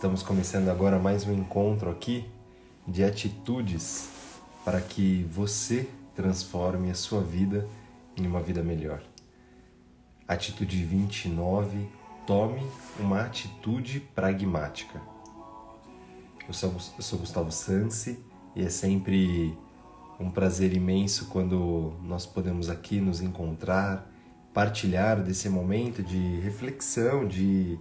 Estamos começando agora mais um encontro aqui de atitudes para que você transforme a sua vida em uma vida melhor. Atitude 29: tome uma atitude pragmática. Eu sou, eu sou Gustavo Sansi e é sempre um prazer imenso quando nós podemos aqui nos encontrar, partilhar desse momento de reflexão, de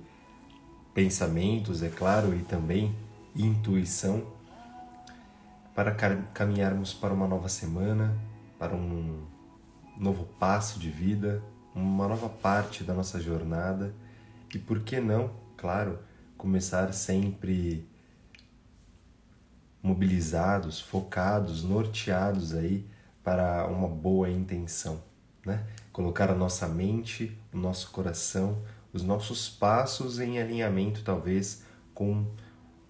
pensamentos, é claro, e também intuição, para caminharmos para uma nova semana, para um novo passo de vida, uma nova parte da nossa jornada e, por que não, claro, começar sempre mobilizados, focados, norteados aí para uma boa intenção, né? Colocar a nossa mente, o nosso coração, os nossos passos em alinhamento talvez com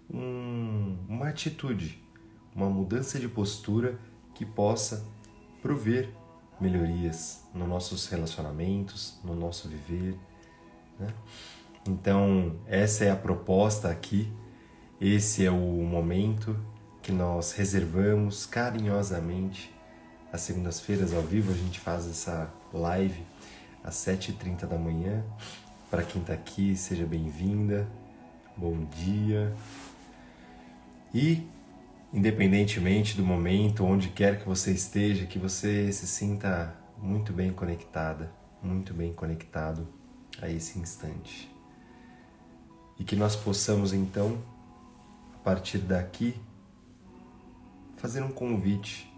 um, uma atitude, uma mudança de postura que possa prover melhorias nos nossos relacionamentos, no nosso viver, né? Então, essa é a proposta aqui, esse é o momento que nós reservamos carinhosamente. Às segundas-feiras, ao vivo, a gente faz essa live às 7h30 da manhã. Para quem está aqui, seja bem-vinda, bom dia. E, independentemente do momento, onde quer que você esteja, que você se sinta muito bem conectada, muito bem conectado a esse instante. E que nós possamos então, a partir daqui, fazer um convite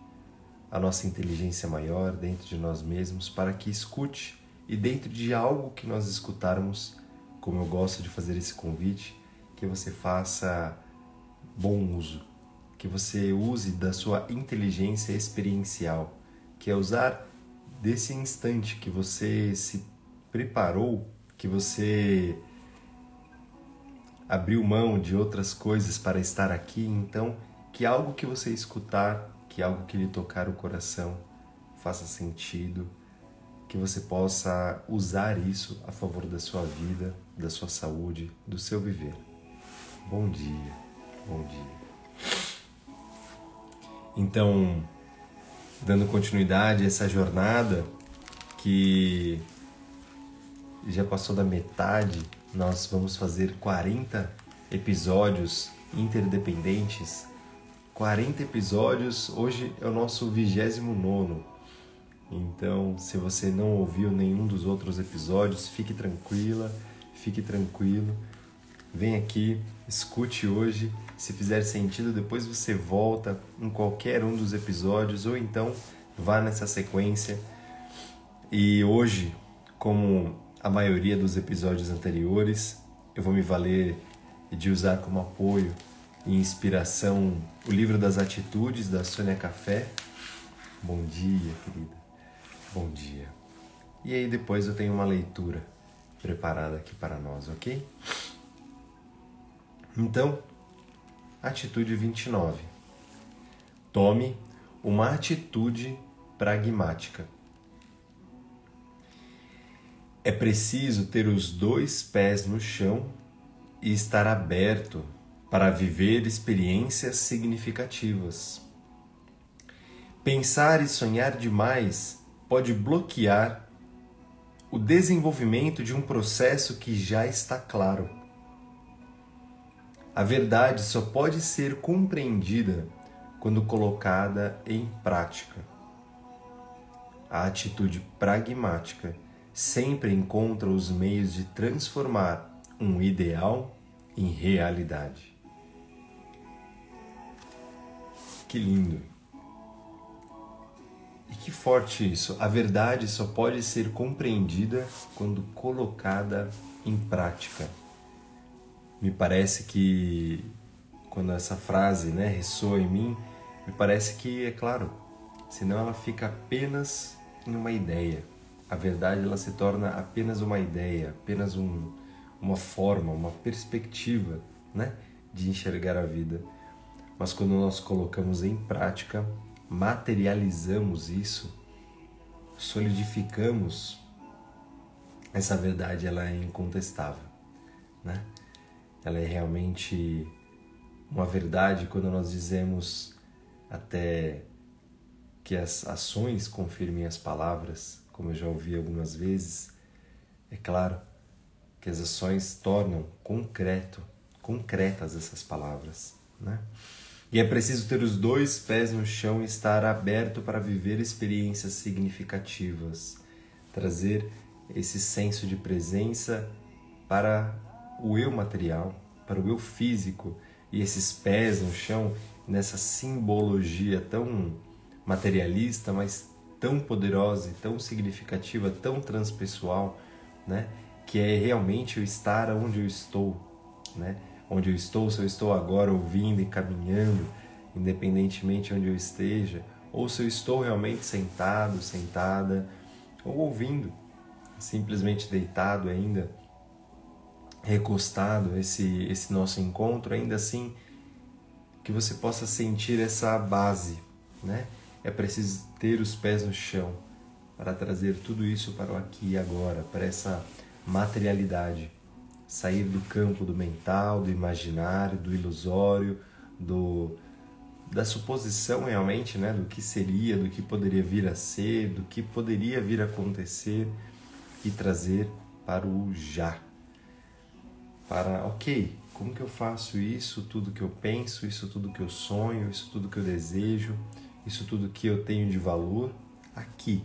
à nossa inteligência maior dentro de nós mesmos para que escute e dentro de algo que nós escutarmos, como eu gosto de fazer esse convite, que você faça bom uso, que você use da sua inteligência experiencial, que é usar desse instante que você se preparou, que você abriu mão de outras coisas para estar aqui, então que algo que você escutar, que algo que lhe tocar o coração faça sentido, que você possa usar isso a favor da sua vida, da sua saúde, do seu viver. Bom dia, bom dia. Então, dando continuidade a essa jornada que já passou da metade, nós vamos fazer 40 episódios interdependentes 40 episódios, hoje é o nosso 29. Então, se você não ouviu nenhum dos outros episódios, fique tranquila, fique tranquilo. Vem aqui, escute hoje. Se fizer sentido, depois você volta em qualquer um dos episódios ou então vá nessa sequência. E hoje, como a maioria dos episódios anteriores, eu vou me valer de usar como apoio e inspiração o livro das atitudes da Sônia Café. Bom dia, querida. Bom dia. E aí depois eu tenho uma leitura preparada aqui para nós, ok? Então, atitude 29. Tome uma atitude pragmática. É preciso ter os dois pés no chão e estar aberto para viver experiências significativas. Pensar e sonhar demais pode bloquear o desenvolvimento de um processo que já está claro. A verdade só pode ser compreendida quando colocada em prática. A atitude pragmática sempre encontra os meios de transformar um ideal em realidade. Que lindo. E que forte isso. A verdade só pode ser compreendida quando colocada em prática. Me parece que quando essa frase né, ressoa em mim, me parece que, é claro, senão ela fica apenas em uma ideia. A verdade ela se torna apenas uma ideia, apenas um, uma forma, uma perspectiva né, de enxergar a vida mas quando nós colocamos em prática, materializamos isso, solidificamos essa verdade ela é incontestável, né? Ela é realmente uma verdade quando nós dizemos até que as ações confirmem as palavras, como eu já ouvi algumas vezes. É claro que as ações tornam concreto, concretas essas palavras, né? E é preciso ter os dois pés no chão e estar aberto para viver experiências significativas, trazer esse senso de presença para o eu material, para o eu físico e esses pés no chão nessa simbologia tão materialista, mas tão poderosa e tão significativa, tão transpessoal, né? Que é realmente o estar onde eu estou, né? Onde eu estou, se eu estou agora ouvindo e caminhando, independentemente onde eu esteja, ou se eu estou realmente sentado, sentada, ou ouvindo, simplesmente deitado ainda, recostado, esse, esse nosso encontro, ainda assim que você possa sentir essa base, né? É preciso ter os pés no chão para trazer tudo isso para o aqui e agora, para essa materialidade. Sair do campo do mental, do imaginário, do ilusório, do da suposição realmente, né, do que seria, do que poderia vir a ser, do que poderia vir a acontecer e trazer para o já. Para, OK, como que eu faço isso, tudo que eu penso, isso tudo que eu sonho, isso tudo que eu desejo, isso tudo que eu tenho de valor aqui,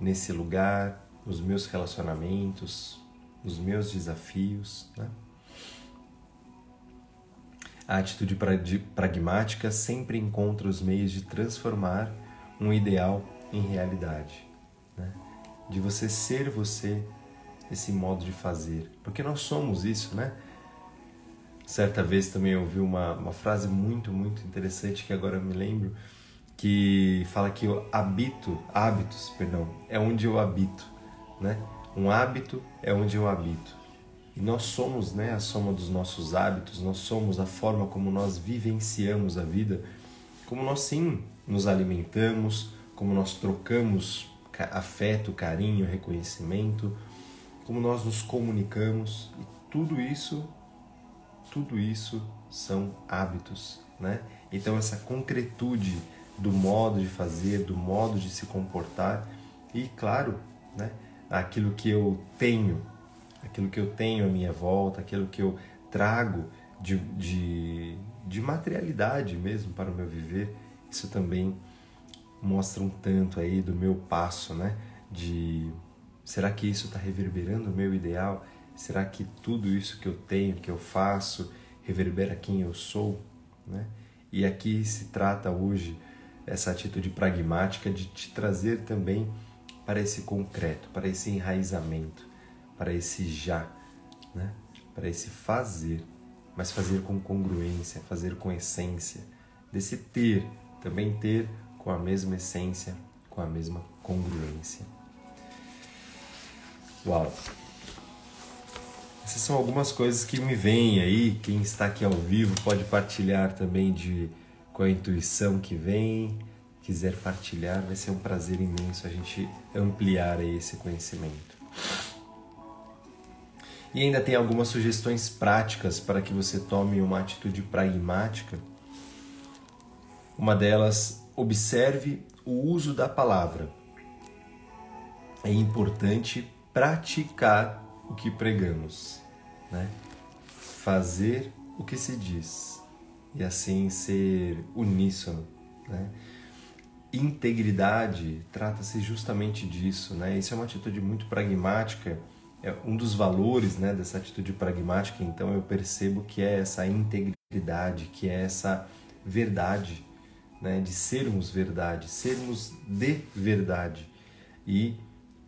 nesse lugar, nos meus relacionamentos, nos meus desafios. Né? A atitude pragmática sempre encontra os meios de transformar um ideal em realidade, né? de você ser você, esse modo de fazer, porque nós somos isso, né? Certa vez também eu ouvi uma, uma frase muito, muito interessante que agora eu me lembro, que fala que eu habito, hábitos, perdão, é onde eu habito, né? Um hábito é onde eu habito. E nós somos, né, a soma dos nossos hábitos, nós somos a forma como nós vivenciamos a vida, como nós sim nos alimentamos, como nós trocamos afeto, carinho, reconhecimento, como nós nos comunicamos e tudo isso, tudo isso são hábitos, né? Então essa concretude do modo de fazer, do modo de se comportar e, claro, né, aquilo que eu tenho, aquilo que eu tenho à minha volta, aquilo que eu trago de, de, de materialidade mesmo para o meu viver, isso também mostra um tanto aí do meu passo, né? De será que isso está reverberando o meu ideal? Será que tudo isso que eu tenho, que eu faço, reverbera quem eu sou, né? E aqui se trata hoje essa atitude pragmática de te trazer também para esse concreto, para esse enraizamento, para esse já, né? para esse fazer, mas fazer com congruência, fazer com essência, desse ter, também ter com a mesma essência, com a mesma congruência. Uau! Essas são algumas coisas que me vêm aí. Quem está aqui ao vivo pode partilhar também de com a intuição que vem, quiser partilhar, vai ser um prazer imenso a gente ampliar esse conhecimento. E ainda tem algumas sugestões práticas para que você tome uma atitude pragmática. Uma delas, observe o uso da palavra. É importante praticar o que pregamos, né? fazer o que se diz e assim ser uníssono. Né? Integridade trata-se justamente disso, né? Isso é uma atitude muito pragmática, é um dos valores né, dessa atitude pragmática, então eu percebo que é essa integridade, que é essa verdade, né, de sermos verdade, sermos de verdade. E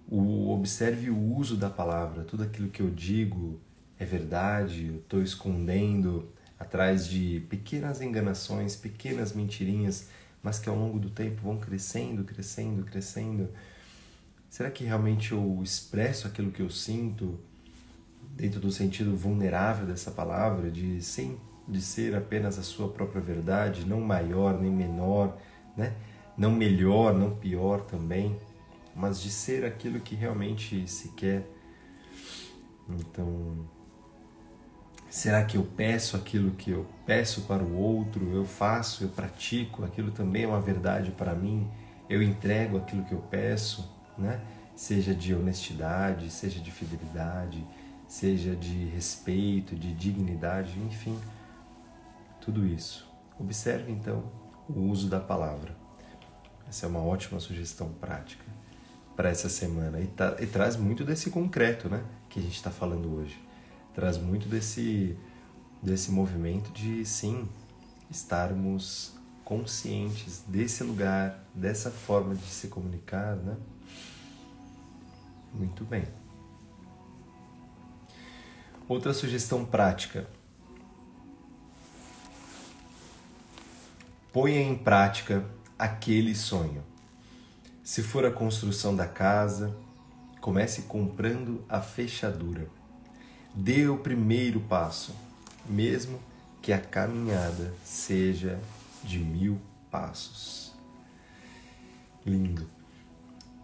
o, observe o uso da palavra, tudo aquilo que eu digo é verdade, eu estou escondendo atrás de pequenas enganações, pequenas mentirinhas, mas que ao longo do tempo vão crescendo, crescendo, crescendo. Será que realmente eu expresso aquilo que eu sinto dentro do sentido vulnerável dessa palavra, de sem de ser apenas a sua própria verdade, não maior nem menor, né? Não melhor, não pior também, mas de ser aquilo que realmente se quer Então, será que eu peço aquilo que eu peço para o outro? Eu faço, eu pratico, aquilo também é uma verdade para mim? Eu entrego aquilo que eu peço, né? Seja de honestidade, seja de fidelidade, seja de respeito, de dignidade, enfim, tudo isso. Observe então o uso da palavra. Essa é uma ótima sugestão prática para essa semana e, tá, e, traz muito desse concreto, né, que a gente está falando hoje. Traz muito desse desse movimento de sim estarmos conscientes desse lugar, dessa forma de se comunicar, né? Muito bem. Outra sugestão prática. Ponha em prática aquele sonho. Se for a construção da casa, comece comprando a fechadura. Dê o primeiro passo, mesmo que a caminhada seja de mil passos. Lindo.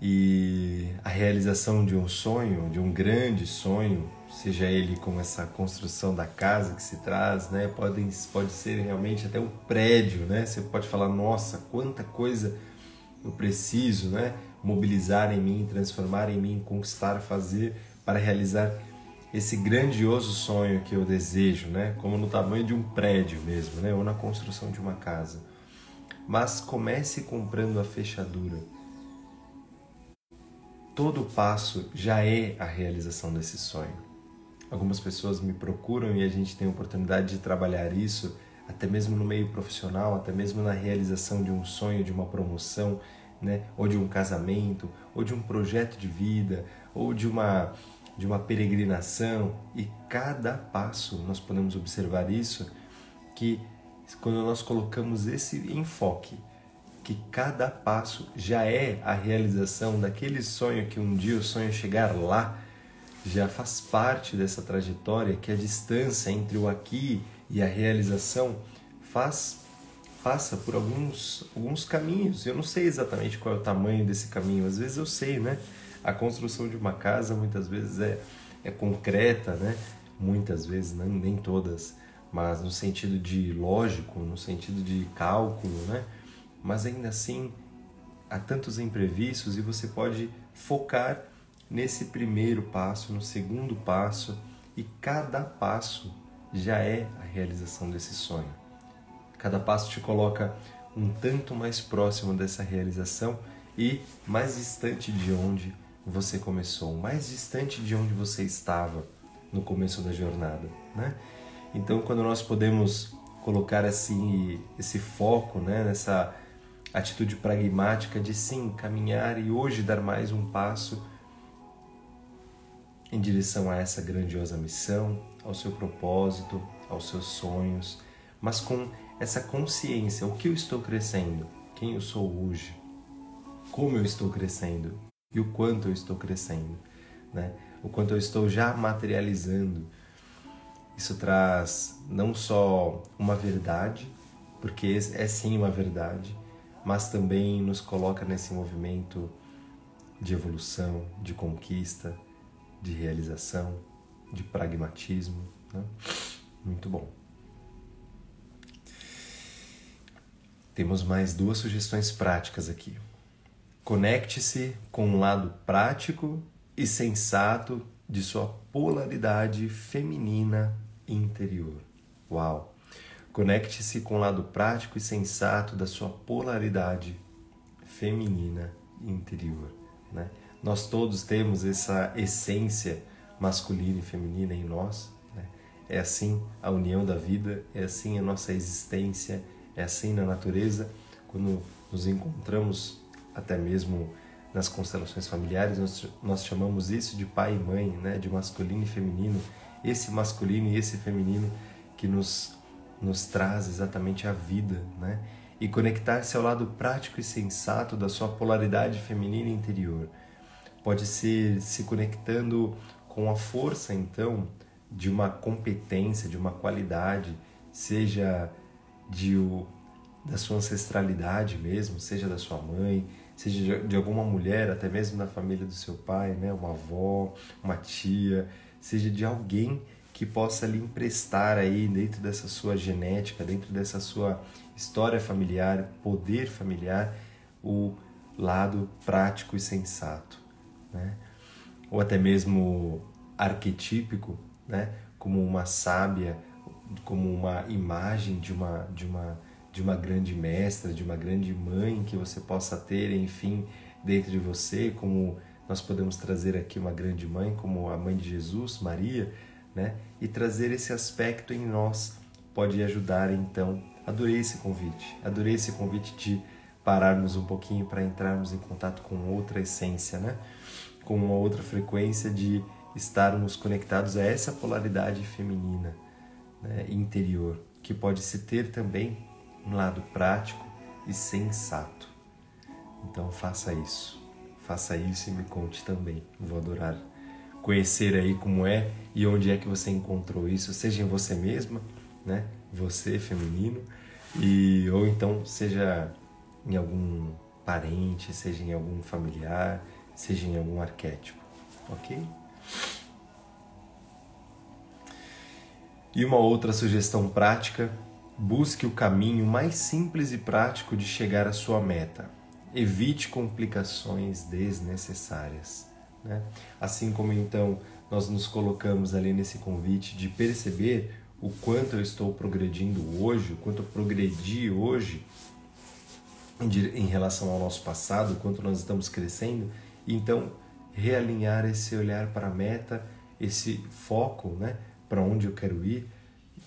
E a realização de um sonho, de um grande sonho, seja ele como essa construção da casa que se traz, né? Pode, pode ser realmente até um prédio, né? Você pode falar, nossa, quanta coisa eu preciso, né? Mobilizar em mim, transformar em mim, conquistar, fazer para realizar esse grandioso sonho que eu desejo, né? Como no tamanho de um prédio mesmo, né? Ou na construção de uma casa. Mas comece comprando a fechadura. Todo passo já é a realização desse sonho. Algumas pessoas me procuram e a gente tem a oportunidade de trabalhar isso, até mesmo no meio profissional, até mesmo na realização de um sonho, de uma promoção, né? ou de um casamento, ou de um projeto de vida, ou de uma, de uma peregrinação. E cada passo nós podemos observar isso, que quando nós colocamos esse enfoque, que cada passo já é a realização daquele sonho que um dia o sonho chegar lá, já faz parte dessa trajetória que a distância entre o aqui e a realização faz passa por alguns alguns caminhos. Eu não sei exatamente qual é o tamanho desse caminho. Às vezes eu sei, né? A construção de uma casa muitas vezes é é concreta, né? Muitas vezes, né? nem todas, mas no sentido de lógico, no sentido de cálculo, né? Mas ainda assim há tantos imprevistos e você pode focar nesse primeiro passo, no segundo passo, e cada passo já é a realização desse sonho. Cada passo te coloca um tanto mais próximo dessa realização e mais distante de onde você começou, mais distante de onde você estava no começo da jornada, né? Então, quando nós podemos colocar assim esse foco, né, nessa atitude pragmática de sim caminhar e hoje dar mais um passo em direção a essa grandiosa missão, ao seu propósito, aos seus sonhos, mas com essa consciência: o que eu estou crescendo, quem eu sou hoje, como eu estou crescendo e o quanto eu estou crescendo, né? o quanto eu estou já materializando. Isso traz não só uma verdade, porque é sim uma verdade, mas também nos coloca nesse movimento de evolução, de conquista, de realização, de pragmatismo. Né? Muito bom. Temos mais duas sugestões práticas aqui. Conecte-se com o lado prático e sensato de sua polaridade feminina interior. Uau! Conecte-se com o lado prático e sensato da sua polaridade feminina interior. Né? Nós todos temos essa essência masculina e feminina em nós. Né? É assim a união da vida, é assim a nossa existência, é assim na natureza. Quando nos encontramos, até mesmo nas constelações familiares, nós, nós chamamos isso de pai e mãe, né? de masculino e feminino. Esse masculino e esse feminino que nos, nos traz exatamente a vida. Né? E conectar-se ao lado prático e sensato da sua polaridade feminina interior pode ser se conectando com a força então de uma competência, de uma qualidade, seja de o, da sua ancestralidade mesmo, seja da sua mãe, seja de alguma mulher, até mesmo da família do seu pai, né? uma avó, uma tia, seja de alguém que possa lhe emprestar aí dentro dessa sua genética, dentro dessa sua história familiar, poder familiar, o lado prático e sensato, né? Ou até mesmo arquetípico, né? Como uma sábia, como uma imagem de uma de uma de uma grande mestra, de uma grande mãe que você possa ter, enfim, dentro de você, como nós podemos trazer aqui uma grande mãe, como a mãe de Jesus, Maria, né? E trazer esse aspecto em nós pode ajudar, então. Adorei esse convite, adorei esse convite de pararmos um pouquinho para entrarmos em contato com outra essência, né? Com uma outra frequência de estarmos conectados a essa polaridade feminina né? interior, que pode se ter também um lado prático e sensato. Então faça isso, faça isso e me conte também. Vou adorar conhecer aí como é e onde é que você encontrou isso, seja em você mesma, né? Você feminino e ou então seja em algum parente, seja em algum familiar, seja em algum arquétipo, ok? E uma outra sugestão prática: busque o caminho mais simples e prático de chegar à sua meta. Evite complicações desnecessárias. Né? Assim como então nós nos colocamos ali nesse convite de perceber o quanto eu estou progredindo hoje, o quanto eu progredi hoje em relação ao nosso passado, o quanto nós estamos crescendo, então realinhar esse olhar para a meta, esse foco, né, para onde eu quero ir,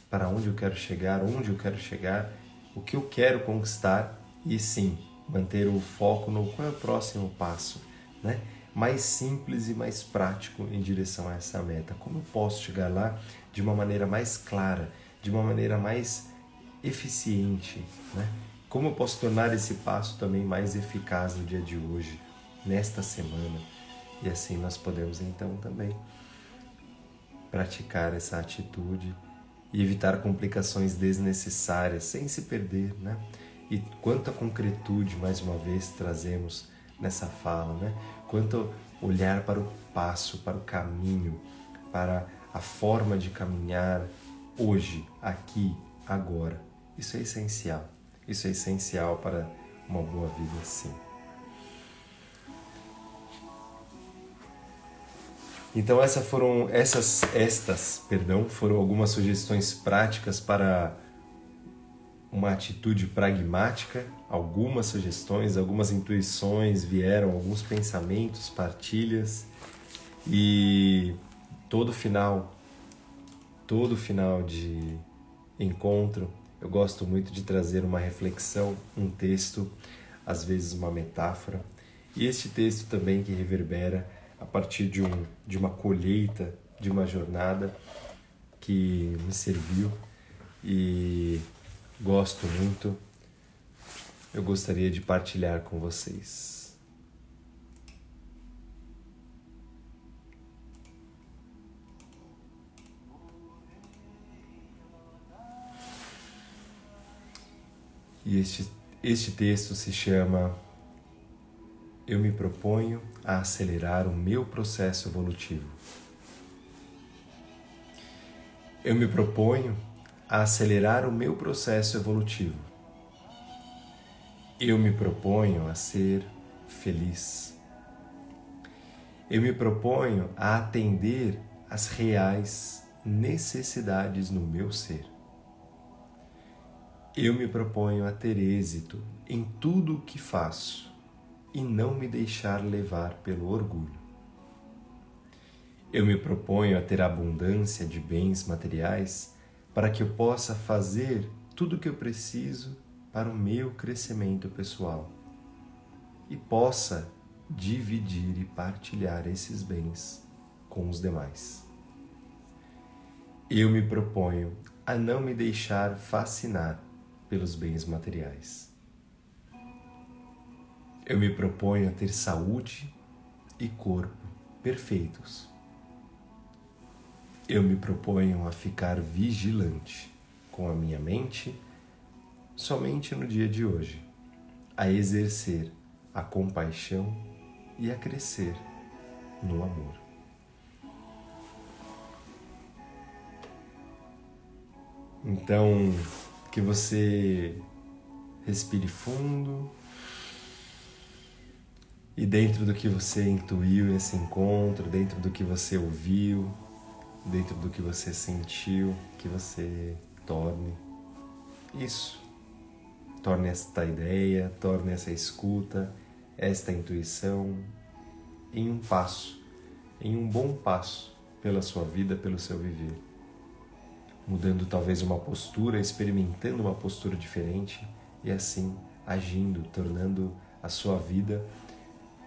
para onde eu quero chegar, onde eu quero chegar, o que eu quero conquistar e sim manter o foco no qual é o próximo passo, né? mais simples e mais prático em direção a essa meta. Como eu posso chegar lá de uma maneira mais clara, de uma maneira mais eficiente, né? Como eu posso tornar esse passo também mais eficaz no dia de hoje, nesta semana? E assim nós podemos então também praticar essa atitude e evitar complicações desnecessárias sem se perder, né? E quanta concretude mais uma vez trazemos nessa fala, né? Quanto olhar para o passo, para o caminho, para a forma de caminhar hoje, aqui, agora. Isso é essencial. Isso é essencial para uma boa vida, sim. Então essas foram essas estas, perdão, foram algumas sugestões práticas para uma atitude pragmática, algumas sugestões, algumas intuições vieram, alguns pensamentos, partilhas. E todo final, todo final de encontro, eu gosto muito de trazer uma reflexão, um texto, às vezes uma metáfora, e este texto também que reverbera a partir de, um, de uma colheita, de uma jornada que me serviu e gosto muito, eu gostaria de partilhar com vocês. E este, este texto se chama Eu me proponho a acelerar o meu processo evolutivo. Eu me proponho a acelerar o meu processo evolutivo. Eu me proponho a ser feliz. Eu me proponho a atender às reais necessidades no meu ser. Eu me proponho a ter êxito em tudo o que faço e não me deixar levar pelo orgulho. Eu me proponho a ter abundância de bens materiais para que eu possa fazer tudo o que eu preciso para o meu crescimento pessoal e possa dividir e partilhar esses bens com os demais. Eu me proponho a não me deixar fascinar pelos bens materiais. Eu me proponho a ter saúde e corpo perfeitos. Eu me proponho a ficar vigilante com a minha mente somente no dia de hoje, a exercer a compaixão e a crescer no amor. Então, que você respire fundo e dentro do que você intuiu nesse encontro, dentro do que você ouviu, dentro do que você sentiu, que você torne isso. Torne esta ideia, torne essa escuta, esta intuição em um passo, em um bom passo pela sua vida, pelo seu viver. Mudando talvez uma postura, experimentando uma postura diferente e assim agindo, tornando a sua vida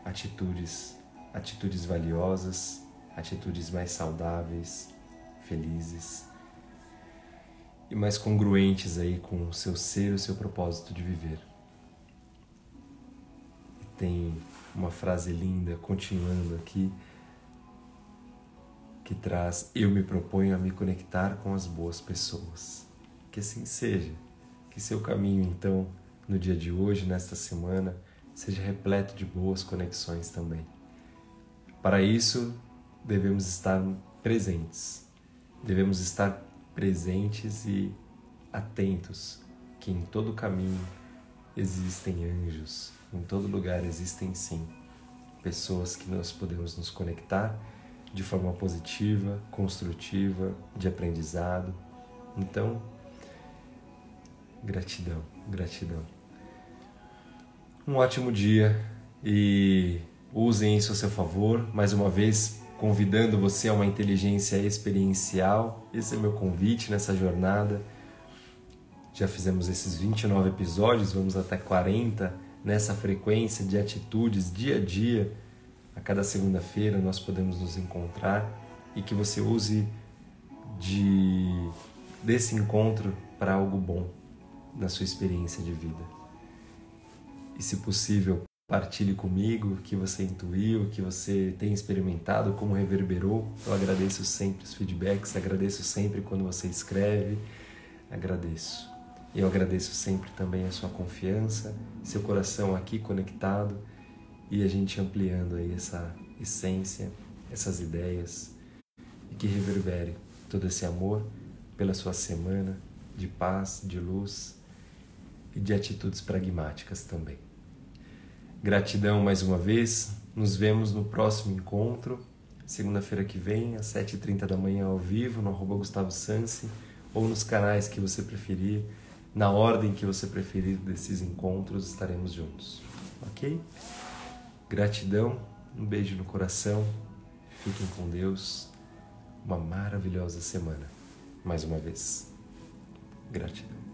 atitudes, atitudes valiosas, atitudes mais saudáveis, felizes e mais congruentes aí com o seu ser, o seu propósito de viver. E tem uma frase linda continuando aqui que traz: Eu me proponho a me conectar com as boas pessoas. Que assim seja. Que seu caminho, então, no dia de hoje, nesta semana, seja repleto de boas conexões também. Para isso, devemos estar presentes. Devemos estar presentes e atentos que em todo caminho existem anjos, em todo lugar existem sim pessoas que nós podemos nos conectar de forma positiva, construtiva, de aprendizado. Então, gratidão, gratidão. Um ótimo dia e usem isso a seu favor. Mais uma vez, convidando você a uma inteligência experiencial. Esse é meu convite nessa jornada. Já fizemos esses 29 episódios, vamos até 40 nessa frequência de atitudes dia a dia a cada segunda-feira nós podemos nos encontrar e que você use de desse encontro para algo bom na sua experiência de vida. E se possível, partilhe comigo o que você intuiu, o que você tem experimentado, como reverberou. Eu agradeço sempre os feedbacks, agradeço sempre quando você escreve, agradeço. Eu agradeço sempre também a sua confiança, seu coração aqui conectado e a gente ampliando aí essa essência, essas ideias e que reverbere todo esse amor pela sua semana de paz, de luz e de atitudes pragmáticas também. Gratidão mais uma vez. Nos vemos no próximo encontro, segunda-feira que vem, às 7h30 da manhã ao vivo, no arroba Gustavo Sansi, ou nos canais que você preferir, na ordem que você preferir desses encontros, estaremos juntos. Ok? Gratidão, um beijo no coração, fiquem com Deus, uma maravilhosa semana. Mais uma vez, gratidão.